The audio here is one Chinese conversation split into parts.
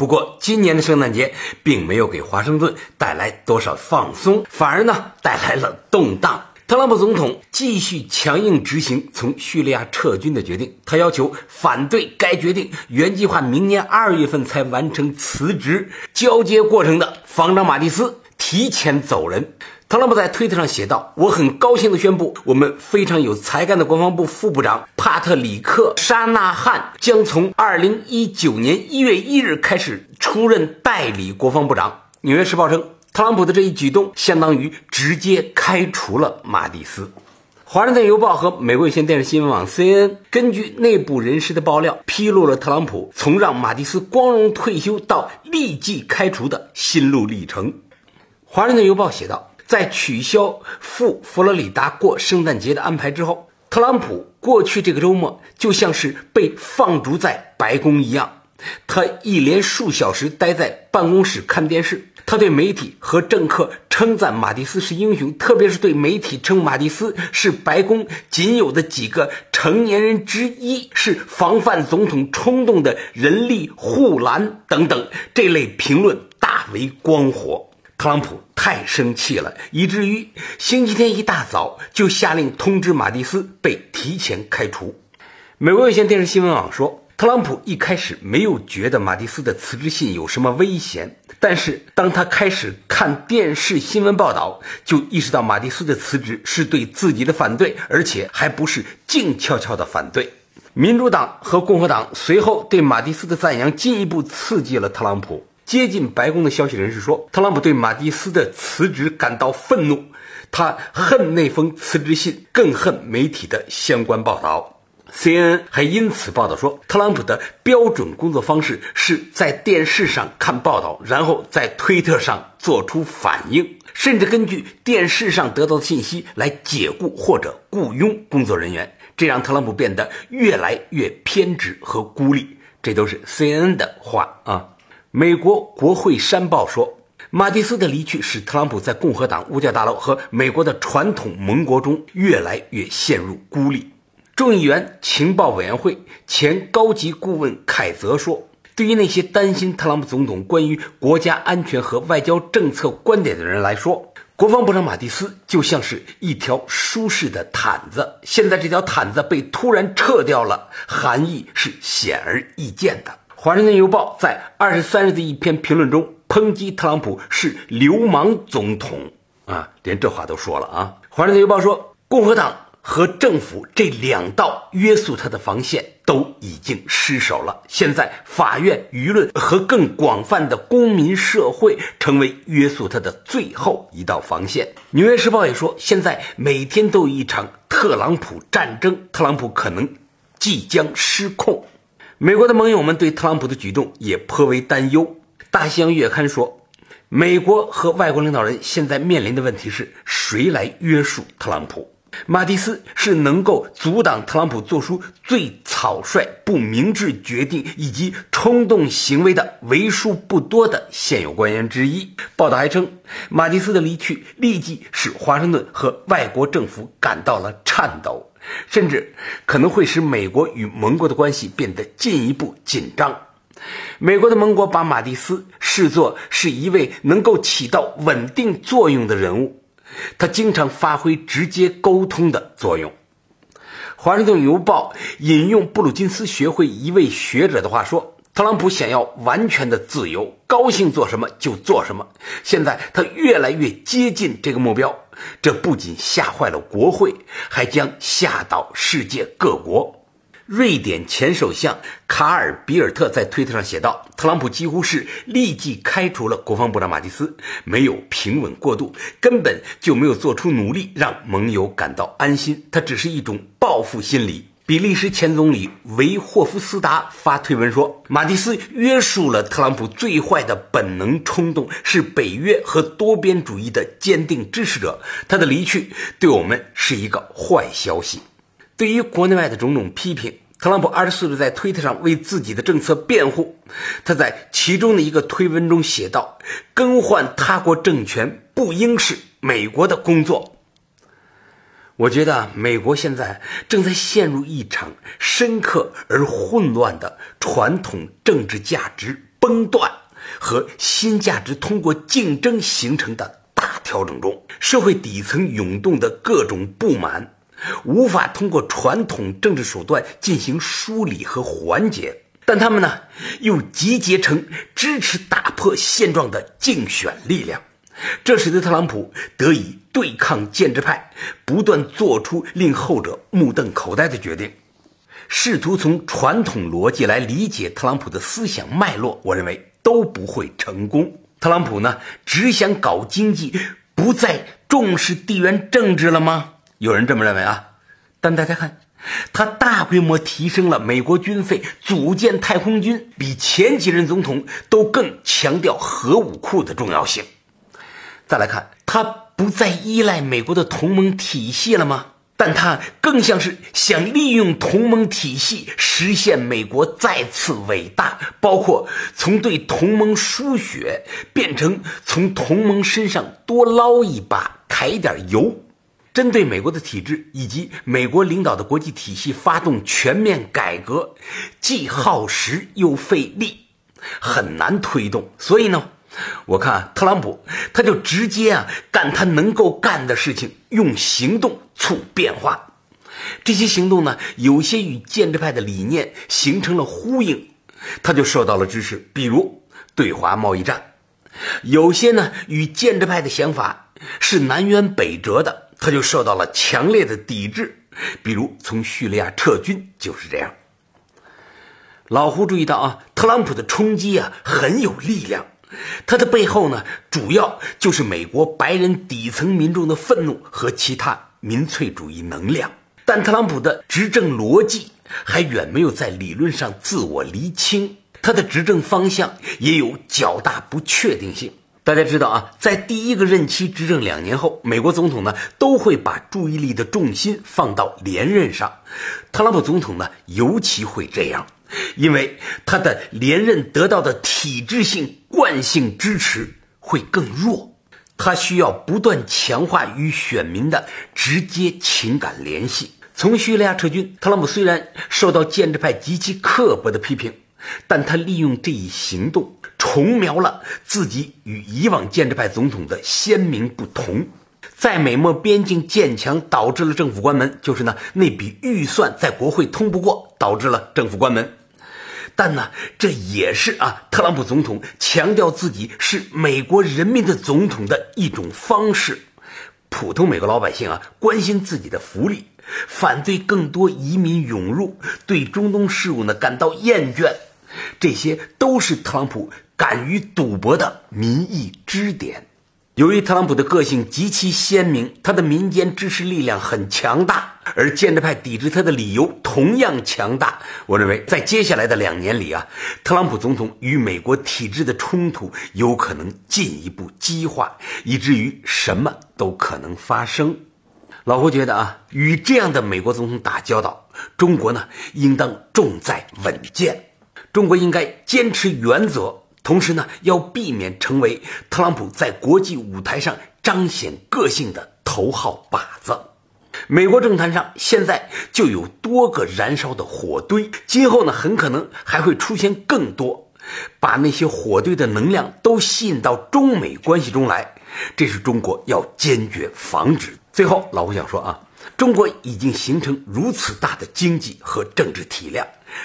不过，今年的圣诞节并没有给华盛顿带来多少放松，反而呢带来了动荡。特朗普总统继续强硬执行从叙利亚撤军的决定，他要求反对该决定原计划明年二月份才完成辞职交接过程的防长马蒂斯提前走人。特朗普在推特上写道：“我很高兴地宣布，我们非常有才干的国防部副部长帕特里克·沙纳汉将从2019年1月1日开始出任代理国防部长。”《纽约时报》称，特朗普的这一举动相当于直接开除了马蒂斯。《华盛顿邮报》和美国有线电视新闻网 CNN 根据内部人士的爆料，披露了特朗普从让马蒂斯光荣退休到立即开除的心路历程。《华盛顿邮报》写道。在取消赴佛罗里达过圣诞节的安排之后，特朗普过去这个周末就像是被放逐在白宫一样。他一连数小时待在办公室看电视。他对媒体和政客称赞马蒂斯是英雄，特别是对媒体称马蒂斯是白宫仅有的几个成年人之一，是防范总统冲动的人力护栏等等这类评论大为光火。特朗普太生气了，以至于星期天一大早就下令通知马蒂斯被提前开除。美国有线电视新闻网说，特朗普一开始没有觉得马蒂斯的辞职信有什么危险，但是当他开始看电视新闻报道，就意识到马蒂斯的辞职是对自己的反对，而且还不是静悄悄的反对。民主党和共和党随后对马蒂斯的赞扬进一步刺激了特朗普。接近白宫的消息人士说，特朗普对马蒂斯的辞职感到愤怒，他恨那封辞职信，更恨媒体的相关报道。CNN 还因此报道说，特朗普的标准工作方式是在电视上看报道，然后在推特上做出反应，甚至根据电视上得到的信息来解雇或者雇佣工作人员，这让特朗普变得越来越偏执和孤立。这都是 CNN 的话啊。美国国会山报说，马蒂斯的离去使特朗普在共和党、五角大楼和美国的传统盟国中越来越陷入孤立。众议员情报委员会前高级顾问凯泽说：“对于那些担心特朗普总统关于国家安全和外交政策观点的人来说，国防部长马蒂斯就像是一条舒适的毯子。现在这条毯子被突然撤掉了，含义是显而易见的。”《华盛顿邮报》在二十三日的一篇评论中抨击特朗普是流氓总统啊，连这话都说了啊。《华盛顿邮报》说，共和党和政府这两道约束他的防线都已经失守了，现在法院、舆论和更广泛的公民社会成为约束他的最后一道防线。《纽约时报》也说，现在每天都有一场特朗普战争，特朗普可能即将失控。美国的盟友们对特朗普的举动也颇为担忧。大西洋月刊说，美国和外国领导人现在面临的问题是谁来约束特朗普？马蒂斯是能够阻挡特朗普做出最草率、不明智决定以及冲动行为的为数不多的现有官员之一。报道还称，马蒂斯的离去立即使华盛顿和外国政府感到了颤抖。甚至可能会使美国与盟国的关系变得进一步紧张。美国的盟国把马蒂斯视作是一位能够起到稳定作用的人物，他经常发挥直接沟通的作用。《华盛顿邮报》引用布鲁金斯学会一位学者的话说。特朗普想要完全的自由，高兴做什么就做什么。现在他越来越接近这个目标，这不仅吓坏了国会，还将吓倒世界各国。瑞典前首相卡尔比尔特在推特上写道：“特朗普几乎是立即开除了国防部长马蒂斯，没有平稳过渡，根本就没有做出努力让盟友感到安心。他只是一种报复心理。”比利时前总理维霍夫斯达发推文说：“马蒂斯约束了特朗普最坏的本能冲动，是北约和多边主义的坚定支持者。他的离去对我们是一个坏消息。”对于国内外的种种批评，特朗普二十四日在推特上为自己的政策辩护。他在其中的一个推文中写道：“更换他国政权不应是美国的工作。”我觉得美国现在正在陷入一场深刻而混乱的传统政治价值崩断和新价值通过竞争形成的大调整中，社会底层涌动的各种不满无法通过传统政治手段进行梳理和缓解，但他们呢又集结成支持打破现状的竞选力量。这使得特朗普得以对抗建制派，不断做出令后者目瞪口呆的决定，试图从传统逻辑来理解特朗普的思想脉络，我认为都不会成功。特朗普呢，只想搞经济，不再重视地缘政治了吗？有人这么认为啊。但大家看，他大规模提升了美国军费，组建太空军，比前几任总统都更强调核武库的重要性。再来看，他不再依赖美国的同盟体系了吗？但他更像是想利用同盟体系实现美国再次伟大，包括从对同盟输血变成从同盟身上多捞一把、揩一点油。针对美国的体制以及美国领导的国际体系发动全面改革，既耗时又费力，很难推动。所以呢？我看特朗普，他就直接啊干他能够干的事情，用行动促变化。这些行动呢，有些与建制派的理念形成了呼应，他就受到了支持。比如对华贸易战，有些呢与建制派的想法是南辕北辙的，他就受到了强烈的抵制。比如从叙利亚撤军就是这样。老胡注意到啊，特朗普的冲击啊很有力量。他的背后呢，主要就是美国白人底层民众的愤怒和其他民粹主义能量。但特朗普的执政逻辑还远没有在理论上自我厘清，他的执政方向也有较大不确定性。大家知道啊，在第一个任期执政两年后，美国总统呢都会把注意力的重心放到连任上，特朗普总统呢尤其会这样。因为他的连任得到的体制性惯性支持会更弱，他需要不断强化与选民的直接情感联系。从叙利亚撤军，特朗普虽然受到建制派极其刻薄的批评，但他利用这一行动重描了自己与以往建制派总统的鲜明不同。在美墨边境建墙导致了政府关门，就是呢那笔预算在国会通不过，导致了政府关门。但呢，这也是啊，特朗普总统强调自己是美国人民的总统的一种方式。普通美国老百姓啊，关心自己的福利，反对更多移民涌入，对中东事务呢感到厌倦，这些都是特朗普敢于赌博的民意支点。由于特朗普的个性极其鲜明，他的民间支持力量很强大，而建制派抵制他的理由同样强大。我认为，在接下来的两年里啊，特朗普总统与美国体制的冲突有可能进一步激化，以至于什么都可能发生。老胡觉得啊，与这样的美国总统打交道，中国呢应当重在稳健，中国应该坚持原则。同时呢，要避免成为特朗普在国际舞台上彰显个性的头号靶子。美国政坛上现在就有多个燃烧的火堆，今后呢，很可能还会出现更多。把那些火堆的能量都吸引到中美关系中来，这是中国要坚决防止。最后，老胡想说啊，中国已经形成如此大的经济和政治体量。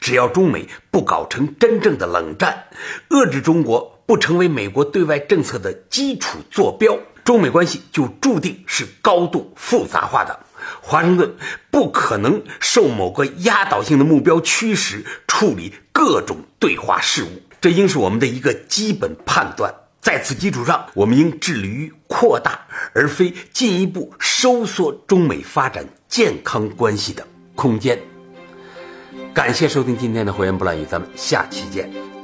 只要中美不搞成真正的冷战，遏制中国不成为美国对外政策的基础坐标，中美关系就注定是高度复杂化的。华盛顿不可能受某个压倒性的目标驱使处理各种对华事务，这应是我们的一个基本判断。在此基础上，我们应致力于扩大，而非进一步收缩中美发展健康关系的空间。感谢收听今天的《胡言不乱语》，咱们下期见。